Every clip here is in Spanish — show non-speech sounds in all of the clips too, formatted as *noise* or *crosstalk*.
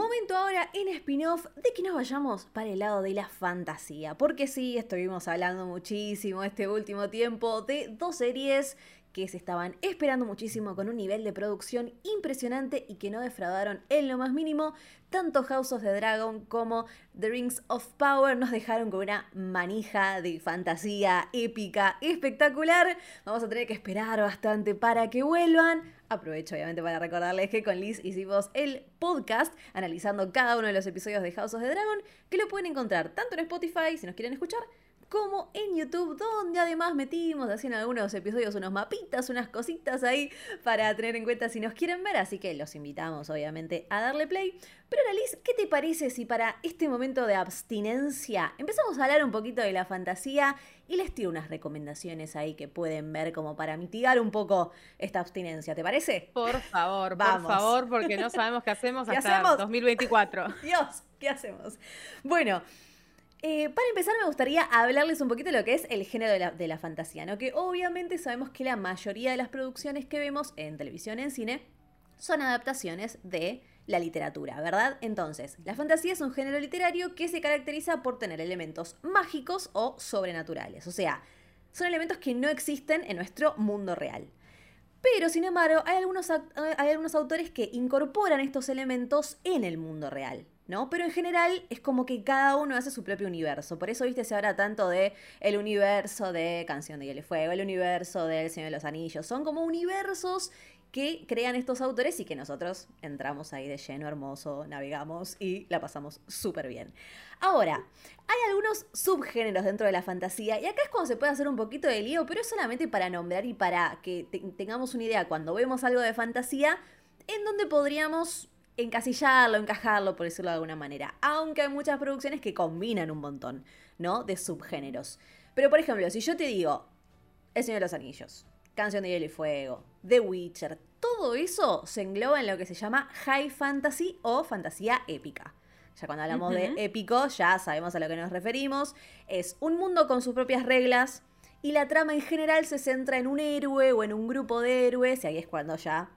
Momento ahora en spin-off de que nos vayamos para el lado de la fantasía, porque sí, estuvimos hablando muchísimo este último tiempo de dos series que se estaban esperando muchísimo con un nivel de producción impresionante y que no defraudaron en lo más mínimo. Tanto House of the Dragon como The Rings of Power nos dejaron con una manija de fantasía épica espectacular. Vamos a tener que esperar bastante para que vuelvan. Aprovecho obviamente para recordarles que con Liz hicimos el podcast analizando cada uno de los episodios de House of the Dragon, que lo pueden encontrar tanto en Spotify si nos quieren escuchar, como en YouTube, donde además metimos así en algunos episodios unos mapitas, unas cositas ahí para tener en cuenta si nos quieren ver, así que los invitamos obviamente a darle play. Pero Liz, ¿qué te parece si para este momento de abstinencia empezamos a hablar un poquito de la fantasía y les tiro unas recomendaciones ahí que pueden ver como para mitigar un poco esta abstinencia, ¿te parece? Por favor, Vamos. por favor, porque no sabemos qué hacemos *laughs* hasta 2024. *laughs* Dios, ¿qué hacemos? Bueno, eh, para empezar, me gustaría hablarles un poquito de lo que es el género de la, fantasía, ¿no? Que obviamente sabemos que la mayoría de las producciones que vemos en televisión, en cine, son adaptaciones de la literatura, ¿verdad? Entonces, la fantasía es un género literario que se caracteriza por tener elementos mágicos o sobrenaturales, o sea, son elementos que no existen en nuestro mundo real. Pero, sin embargo, hay algunos, hay algunos autores que incorporan estos elementos en el mundo real. ¿No? Pero en general es como que cada uno hace su propio universo. Por eso, viste, se habla tanto de el universo de Canción de Hielo y Fuego, el universo del Señor de los Anillos. Son como universos que crean estos autores y que nosotros entramos ahí de lleno, hermoso, navegamos y la pasamos súper bien. Ahora, hay algunos subgéneros dentro de la fantasía y acá es cuando se puede hacer un poquito de lío, pero es solamente para nombrar y para que tengamos una idea cuando vemos algo de fantasía en donde podríamos encasillarlo, encajarlo, por decirlo de alguna manera. Aunque hay muchas producciones que combinan un montón, ¿no? De subgéneros. Pero, por ejemplo, si yo te digo El Señor de los Anillos, Canción de Hielo y Fuego, The Witcher, todo eso se engloba en lo que se llama High Fantasy o fantasía épica. Ya cuando hablamos de épico, ya sabemos a lo que nos referimos. Es un mundo con sus propias reglas y la trama en general se centra en un héroe o en un grupo de héroes, y ahí es cuando ya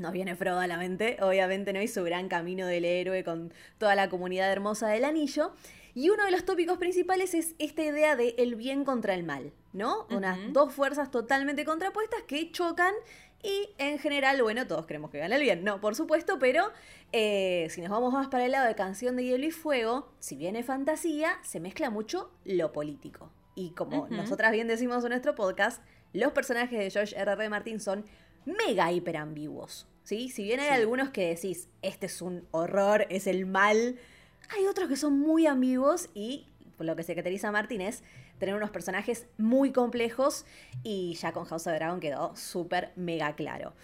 nos viene Frodo a la mente, obviamente, ¿no? Y su gran camino del héroe con toda la comunidad hermosa del anillo. Y uno de los tópicos principales es esta idea de el bien contra el mal, ¿no? Unas dos fuerzas totalmente contrapuestas que chocan y en general, bueno, todos queremos que gane el bien, no, por supuesto, pero eh, si nos vamos más para el lado de Canción de Hielo y Fuego, si viene fantasía, se mezcla mucho lo político. Y como nosotras bien decimos en nuestro podcast, los personajes de George R.R. R. Martin son mega hiperambiguos. ¿sí? Si bien hay algunos que decís, este es un horror, es el mal, hay otros que son muy ambiguos y por lo que se caracteriza Martin es tener unos personajes muy complejos y ya con House of Dragon quedó súper mega claro.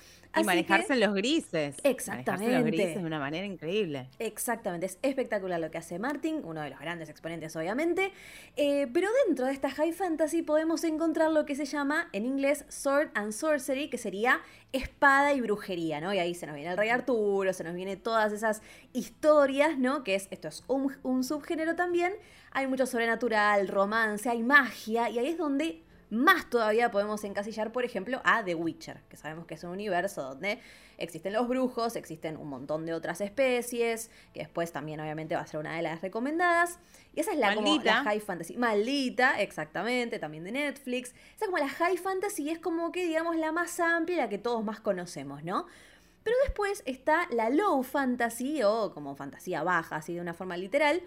Y manejarse en los grises. Exactamente. en los grises de una manera increíble. Exactamente. Es espectacular lo que hace Martin, uno de los grandes exponentes, obviamente. Eh, pero dentro de esta high fantasy podemos encontrar lo que se llama en inglés Sword and Sorcery, que sería espada y brujería, ¿no? Y ahí se nos viene el Rey Arturo, se nos viene todas esas historias, ¿no? Que es, esto es un, un subgénero también. Hay mucho sobrenatural, romance, hay magia, y ahí es donde más todavía podemos encasillar, por ejemplo, a The Witcher, que sabemos que es un universo donde existen los brujos, existen un montón de otras especies, que después también obviamente va a ser una de las recomendadas. Y esa es la, como, la high fantasy. Maldita, exactamente, también de Netflix. Esa es como la high fantasy, es como que, digamos, la más amplia, la que todos más conocemos, ¿no? Pero después está la low fantasy, o como fantasía baja, así de una forma literal,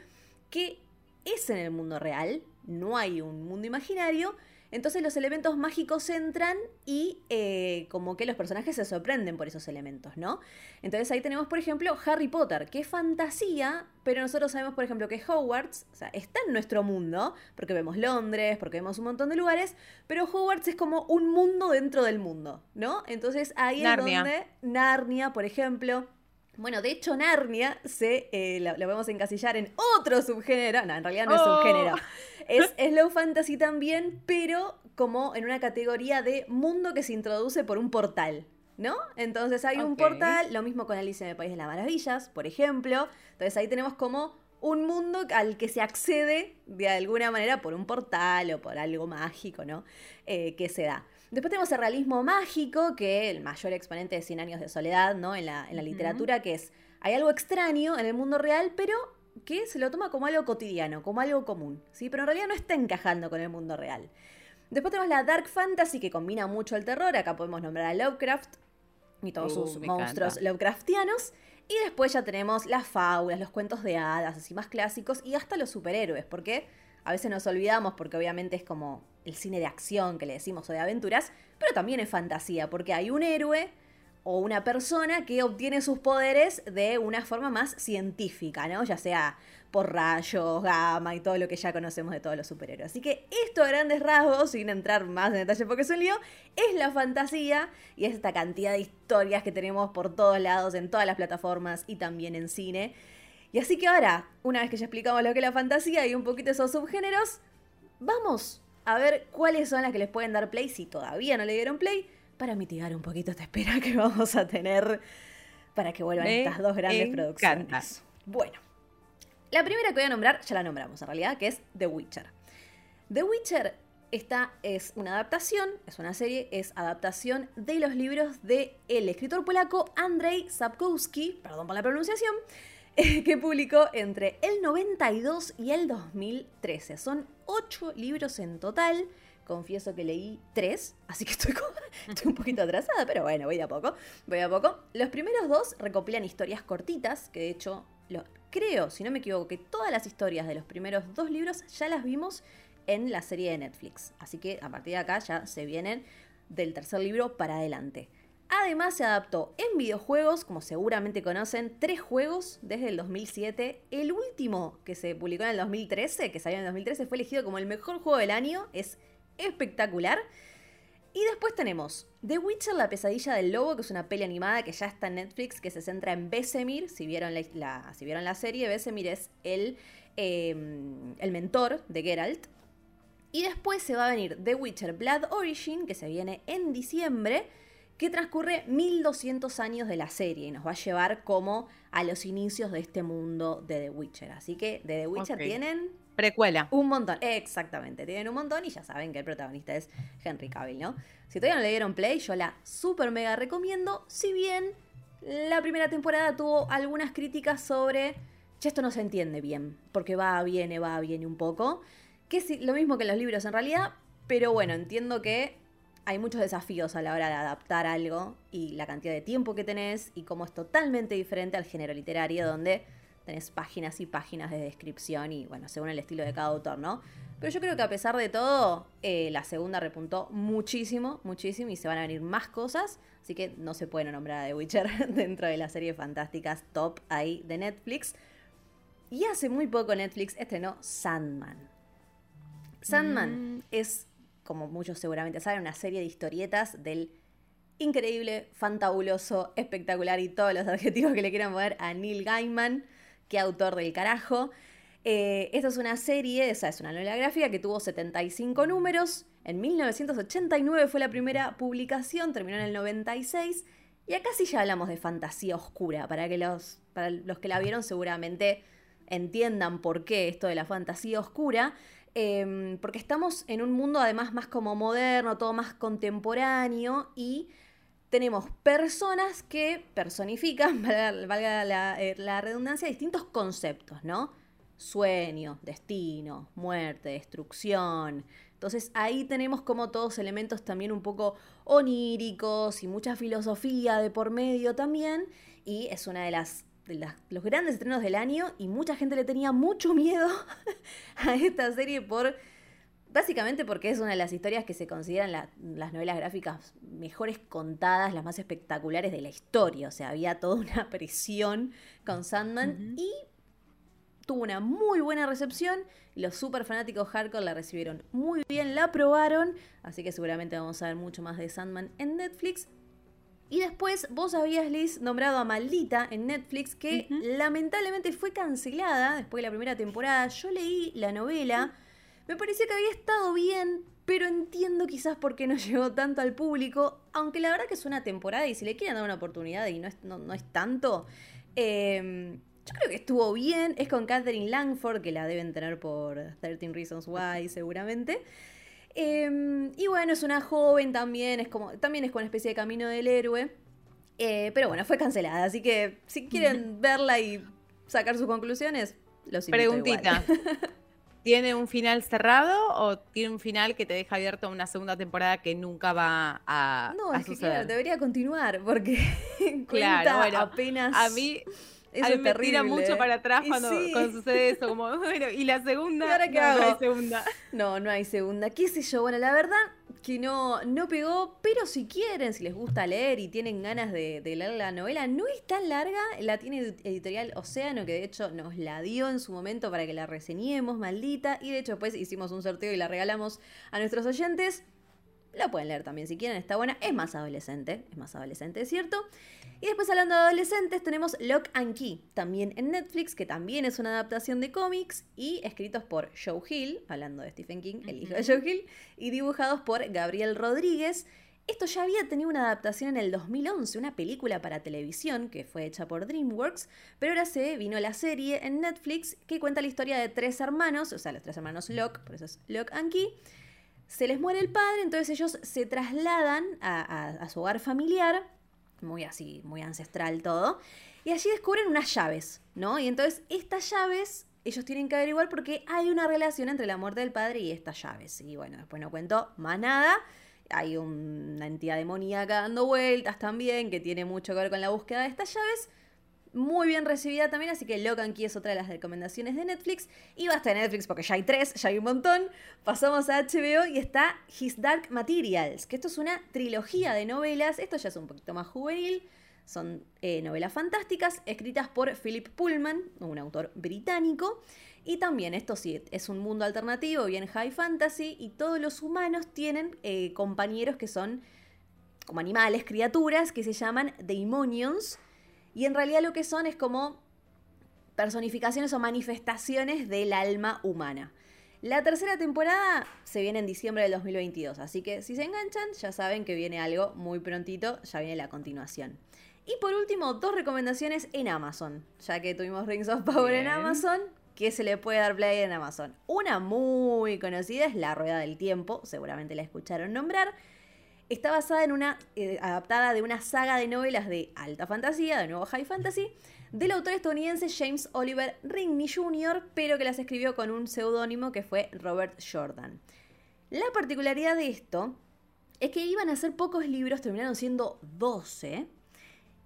que es en el mundo real, no hay un mundo imaginario, entonces los elementos mágicos entran y eh, como que los personajes se sorprenden por esos elementos, ¿no? Entonces ahí tenemos, por ejemplo, Harry Potter, que es fantasía, pero nosotros sabemos, por ejemplo, que Hogwarts, o sea, está en nuestro mundo, porque vemos Londres, porque vemos un montón de lugares, pero Hogwarts es como un mundo dentro del mundo, ¿no? Entonces ahí es donde Narnia, por ejemplo, bueno, de hecho, Narnia se eh, lo, podemos encasillar en otro subgénero. No, en realidad no es un subgénero. Oh. *laughs* Es, es low fantasy también, pero como en una categoría de mundo que se introduce por un portal. ¿No? Entonces hay un portal, lo mismo con Alicia en el País de las Maravillas, por ejemplo. Entonces ahí tenemos como un mundo al que se accede de alguna manera por un portal o por algo mágico, ¿no? Eh, que se da. Después tenemos el realismo mágico, que el mayor exponente de 100 años de soledad, ¿no? En la, en la literatura, que es hay algo extraño en el mundo real, pero que se lo toma como algo cotidiano, como algo común, ¿sí? Pero en realidad no está encajando con el mundo real. Después tenemos la Dark Fantasy, que combina mucho el terror. Acá podemos nombrar a Lovecraft y todos sus uh, monstruos Lovecraftianos. Y después ya tenemos las fábulas, los cuentos de hadas, así más clásicos, y hasta los superhéroes, porque a veces nos olvidamos, porque obviamente es como el cine de acción que le decimos o de aventuras, pero también es fantasía, porque hay un héroe o una persona que obtiene sus poderes de una forma más científica, ¿no? Ya sea por rayos, gamma y todo lo que ya conocemos de todos los superhéroes. Así que esto a grandes rasgos, sin entrar más en detalle porque es un lío, es la fantasía y es esta cantidad de historias que tenemos por todos lados, en todas las plataformas y también en cine. Y así que ahora, una vez que ya explicamos lo que es la fantasía y un poquito esos subgéneros, vamos a ver cuáles son las que les pueden dar play si todavía no le dieron play para mitigar un poquito esta espera que vamos a tener para que vuelvan estas dos grandes producciones. Bueno, la primera que voy a nombrar, ya la nombramos en realidad, que es The Witcher. The Witcher esta es una adaptación, es una serie, es adaptación de los libros de el escritor polaco Andrzej Sapkowski, perdón por la pronunciación, *laughs* que publicó entre el 92 y el 2013. Son ocho libros en total confieso que leí tres, así que estoy, *laughs* un poquito atrasada, pero bueno, voy a poco, voy a poco. Los primeros dos recopilan historias cortitas, que de hecho lo, creo, si no me equivoco, que todas las historias de los primeros dos libros ya las vimos en la serie de Netflix. Así que a partir de acá ya se vienen del tercer libro para adelante. Además se adaptó en videojuegos, como seguramente conocen, tres juegos desde el 2007. El último que se publicó en el 2013, que salió en el 2013, fue elegido como el mejor juego del año. Es espectacular. Y después tenemos The Witcher, la pesadilla del lobo, que es una peli animada que ya está en Netflix, que se centra en Besemir. Si vieron la, si vieron la serie, Besemir es el, em, el mentor de Geralt. Y después se va a venir The Witcher Blood Origin, que se viene en diciembre, que transcurre 1200 años de la serie y nos va a llevar como a los inicios de este mundo de The Witcher. Así que de The Witcher tienen Precuela. Un montón, exactamente. Tienen un montón y ya saben que el protagonista es Henry Cavill, ¿no? Si todavía no le dieron play, yo la super mega recomiendo. Si bien la primera temporada tuvo algunas críticas sobre, ya esto no se entiende bien, porque va, viene, va, viene un poco. Que es lo mismo que en los libros en realidad, pero bueno, entiendo que hay muchos desafíos a la hora de adaptar algo y la cantidad de tiempo que tenés y cómo es totalmente diferente al género literario donde tenés páginas y páginas de descripción y bueno, según el estilo de cada autor, ¿no? Pero yo creo que a pesar de todo, eh, la segunda repuntó muchísimo, muchísimo y se van a venir más cosas, así que no se puede nombrar a The Witcher *laughs* dentro de las series fantásticas top ahí de Netflix. Y hace muy poco Netflix estrenó Sandman. Sandman mm. es, como muchos seguramente saben, una serie de historietas del increíble, fantabuloso, espectacular y todos los *laughs* adjetivos que le quieran poner a Neil Gaiman qué autor del carajo. Eh, esta es una serie, esa es una novela gráfica que tuvo 75 números. En 1989 fue la primera publicación, terminó en el 96. Y acá sí ya hablamos de fantasía oscura, para que los, para los que la vieron seguramente entiendan por qué esto de la fantasía oscura. Em, porque estamos en un mundo además más como moderno, todo más contemporáneo y tenemos personas que personifican, *laughs* valga, eh, la, redundancia, distintos conceptos, ¿no? Sueño, destino, muerte, destrucción. Entonces ahí tenemos como todos elementos también un poco oníricos y mucha filosofía de por medio también. Y es una de las de los grandes estrenos del año y mucha gente le tenía mucho miedo *laughs* a esta serie por Básicamente porque es una de las historias que se consideran las novelas gráficas mejores contadas, las más espectaculares de la historia. O sea, había toda una *laughs* presión con Sandman y tuvo una muy buena recepción. Los super fanáticos hardcore la recibieron muy bien, la aprobaron. Así que seguramente vamos a ver mucho más de Sandman en Netflix. Y después vos habías, Liz, nombrado a Maldita en Netflix, que lamentablemente fue cancelada después de la primera temporada. Yo leí la novela. Me parecía que había estado bien, pero entiendo quizás por qué no *laughs* llegó tanto al público, aunque la verdad que es una temporada y si le quieren dar una oportunidad y no es, no, es tanto, em, yo creo que estuvo bien, es con Catherine Langford, que la deben tener por 13 Reasons Why seguramente. Em, y bueno, es una joven también, es como, también es con una especie de camino del héroe. Eh, pero bueno, fue cancelada, así que si quieren verla y sacar sus conclusiones, los invito Preguntita. *laughs* ¿Tiene un final cerrado o tiene un final que te deja abierto una segunda temporada que nunca va a, no, es Que, debería continuar porque *laughs* claro, bueno, apenas. A mí eso me tira mucho para atrás cuando, sucede eso, como, *laughs* bueno, y la segunda, no, no hay segunda. *laughs* No, no hay segunda. ¿Qué sé yo? Bueno, la verdad que no, no pegó, pero si quieren, si les gusta leer y tienen ganas de, leer la novela, no es tan larga, la tiene editorial Océano, que de hecho nos la dio en su momento para que la reseñemos, maldita, y de hecho después hicimos un sorteo y la regalamos a nuestros oyentes. La pueden leer también si quieren, está buena. Es más adolescente, es más adolescente, es cierto. Y después hablando de adolescentes tenemos Lock and Key, también en Netflix, que también es una adaptación de cómics y escritos por Joe Hill, hablando de Stephen King, el hijo de Joe Hill, y dibujados por Gabriel Rodríguez. Esto ya había tenido una adaptación en el 2011, una película para televisión que fue hecha por DreamWorks, pero ahora se vino la serie en Netflix que cuenta la historia de tres hermanos, o sea, los tres hermanos Lock, por eso es Lock and Key, se les muere el padre, entonces ellos se trasladan a, su hogar familiar, muy así, muy ancestral todo, y allí descubren unas llaves, ¿no? Y entonces estas llaves ellos tienen que averiguar porque hay una relación entre la muerte del padre y estas llaves. Y bueno, después no cuento más nada. Hay una entidad demoníaca dando vueltas también que tiene mucho que ver con la búsqueda de estas llaves muy bien recibida también, así que Locan Key es otra de las recomendaciones de Netflix. Y basta de Netflix porque ya hay tres, ya hay un montón. Pasamos a HBO y está His Dark Materials, que esto es una trilogía de novelas, esto ya es un poquito más juvenil. Son eh, novelas fantásticas escritas por Philip Pullman, un autor británico. Y también esto sí, es un mundo alternativo, bien high fantasy, y todos los humanos tienen eh, compañeros que son como animales, criaturas, que se llaman Daemonions y en realidad lo que son es como personificaciones o manifestaciones del alma humana. La tercera temporada se viene en diciembre del 2022, así que si se enganchan ya saben que viene algo muy prontito, ya viene la continuación. Y por último, dos recomendaciones en Amazon, ya que tuvimos Rings of Power en Amazon, que se le puede dar play en Amazon. Una muy conocida es La Rueda del Tiempo, seguramente la escucharon nombrar. Está basada en una, eh, adaptada de una saga de novelas de alta fantasía, de nuevo high fantasy, del autor estadounidense James Oliver Ringney Jr., pero que las escribió con un seudónimo que fue Robert Jordan. La particularidad de esto es que iban a ser pocos libros, terminaron siendo 12.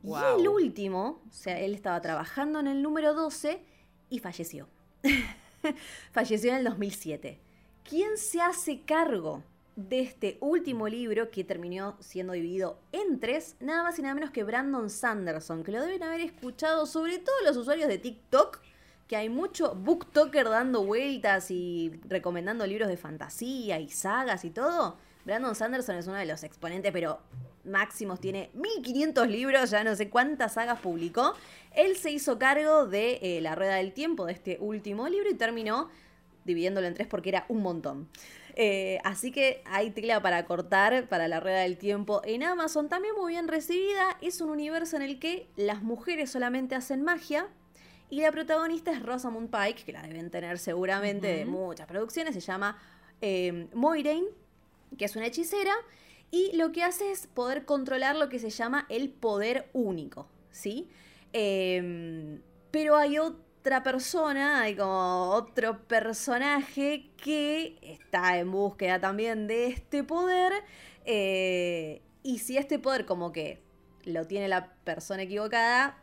Y el último, o sea, él estaba trabajando en el número 12 y falleció. *laughs* falleció en el 2007. ¿Quién se hace cargo de este último libro que terminó siendo dividido en tres, nada más y nada menos que Brandon Sanderson, que lo deben haber escuchado sobre todo los usuarios de TikTok, que hay mucho booktoker dando vueltas y recomendando libros de fantasía y sagas y todo. Brandon Sanderson es uno de los exponentes, pero máximos, tiene 1500 libros, ya no sé cuántas sagas publicó. Él se hizo cargo de eh, La Rueda del Tiempo, de este último libro, y terminó dividiéndolo en tres porque era un montón. Eh, así que hay tela para cortar para la rueda del tiempo en Amazon. También muy bien recibida. Es un universo en el que las mujeres solamente hacen magia. Y la protagonista es Rosamund Pike, que la deben tener seguramente de muchas producciones. Se llama eh, Moiraine, que es una hechicera. Y lo que hace es poder controlar lo que se llama el poder único. ¿Sí? Em, pero hay otro otra persona, hay como otro personaje que está en búsqueda también de este poder. Eh, y si este poder como que lo tiene la persona equivocada,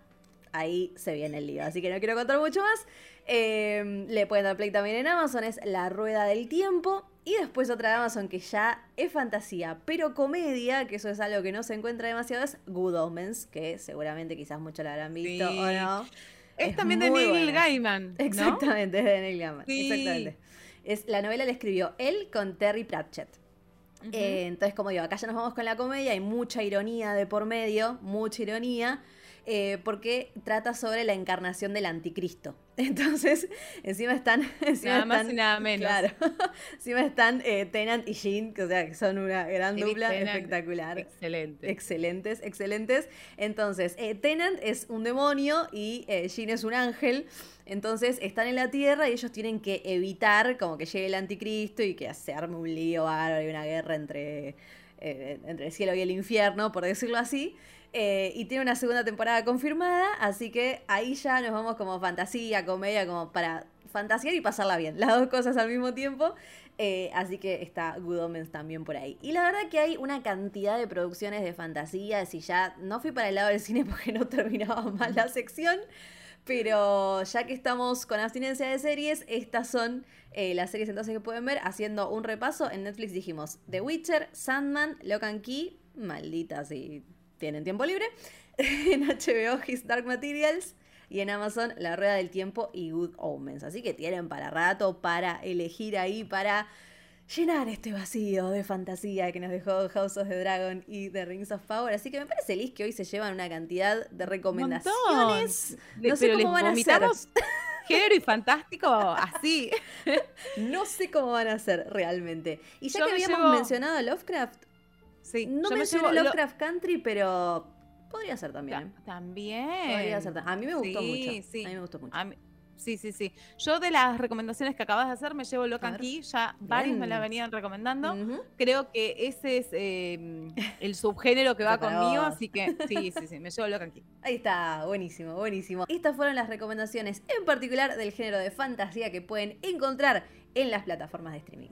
ahí se viene el lío. Así que no quiero contar mucho más. Eh, le pueden dar play también en Amazon, es La Rueda del Tiempo. Y después otra de Amazon que ya es fantasía, pero comedia, que eso es algo que no se encuentra demasiado, es Good Omens, que seguramente quizás muchos la habrán visto o no. Es, también de Neil Gaiman. Exactamente, es de Neil Gaiman. Exactamente. Es, la novela la escribió él con Terry Pratchett. Eh, entonces, como digo, acá ya nos vamos con la comedia, hay mucha ironía de por medio, mucha ironía. Eh, porque trata sobre la encarnación del anticristo. *laughs* Entonces, encima están... *laughs* nada más y nada menos. Claro. *laughs* encima están eh, Tenant y Jean, que, o sea, que son una gran dupla espectacular. Excelente. Excelentes, excelentes. Entonces, eh, Tenant es un demonio y Jean es un ángel. Entonces están en la Tierra y ellos tienen que evitar como que llegue el anticristo y que se arme un lío bárbaro y una guerra entre eh, entre el cielo y el infierno, por decirlo así. Eh, y tiene una segunda temporada confirmada, así que ahí ya nos vamos como fantasía, comedia, como para fantasear y pasarla bien, *laughs* las dos cosas al mismo tiempo. Eh, así que está Good Omens también por ahí. Y la verdad que hay una cantidad de producciones de fantasía, si ya no fui para el lado del cine *laughs* porque no terminaba mal la sección. Pero ya que estamos con abstinencia de series, estas son eh, las series entonces que pueden ver. Haciendo un repaso, en Netflix dijimos The Witcher, Sandman, Lock and Key, maldita si tienen tiempo libre. *laughs* en HBO His Dark Materials y en Amazon La Rueda del Tiempo y Good Omens. Así que tienen para rato para elegir ahí, para llenar este vacío de fantasía que nos dejó House of the Dragon y The Rings of Power. Así que me parece, Liz, que hoy se llevan una cantidad de recomendaciones. *laughs* *laughs* No sé cómo van a ser. Género y fantástico así. no sé cómo van a ser realmente. Y ya que habíamos mencionado Lovecraft, sí, no mencioné Lovecraft Country, pero podría ser también. También. Podría ser. A mí me gustó mucho. A mí me gustó mucho. Sí, sí, sí. Yo de las recomendaciones que acabas de hacer me llevo Loca aquí, ya varios me la venían recomendando. Creo que ese es em, el subgénero que *laughs* va conmigo, así que sí, sí, sí, me llevo Loca aquí. *laughs* Ahí está, buenísimo, buenísimo. Estas fueron las recomendaciones en particular del género de fantasía que pueden encontrar en las plataformas de streaming.